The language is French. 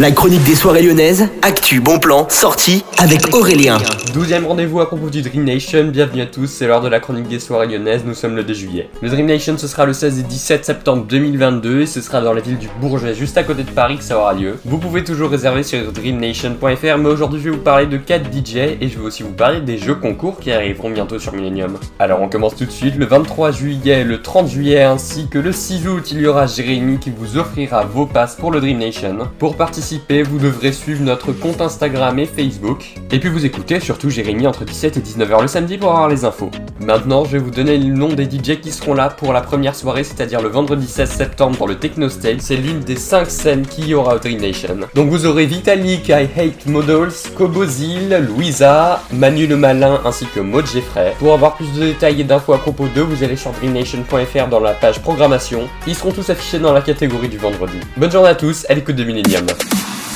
La chronique des soirées lyonnaises, actu, bon plan, sortie avec Aurélien. 12e rendez-vous à propos du Dream Nation, bienvenue à tous, c'est l'heure de la chronique des soirées lyonnaises, nous sommes le 2 juillet. Le Dream Nation ce sera le 16 et 17 septembre 2022 et ce sera dans la ville du Bourget, juste à côté de Paris que ça aura lieu. Vous pouvez toujours réserver sur dreamnation.fr mais aujourd'hui je vais vous parler de 4 DJ et je vais aussi vous parler des jeux concours qui arriveront bientôt sur Millennium. Alors on commence tout de suite, le 23 juillet, le 30 juillet ainsi que le 6 août, il y aura Jérémy qui vous offrira vos passes pour le Dream Nation. Pour participer, vous devrez suivre notre compte Instagram et Facebook. Et puis vous écoutez surtout Jérémy entre 17 et 19h le samedi pour avoir les infos. Maintenant, je vais vous donner le nom des DJ qui seront là pour la première soirée, c'est-à-dire le vendredi 16 septembre dans le Techno Stage. C'est l'une des 5 scènes qu'il y aura au Dream Nation. Donc vous aurez Vitalik, I Hate Models, Kobozil, Louisa, Manu le Malin ainsi que Maud Jeffrey. Pour avoir plus de détails et d'infos à propos d'eux, vous allez sur dreamnation.fr dans la page programmation. Ils seront tous affichés dans la catégorie du vendredi. Bonne journée à tous, à l'écoute de Millennium.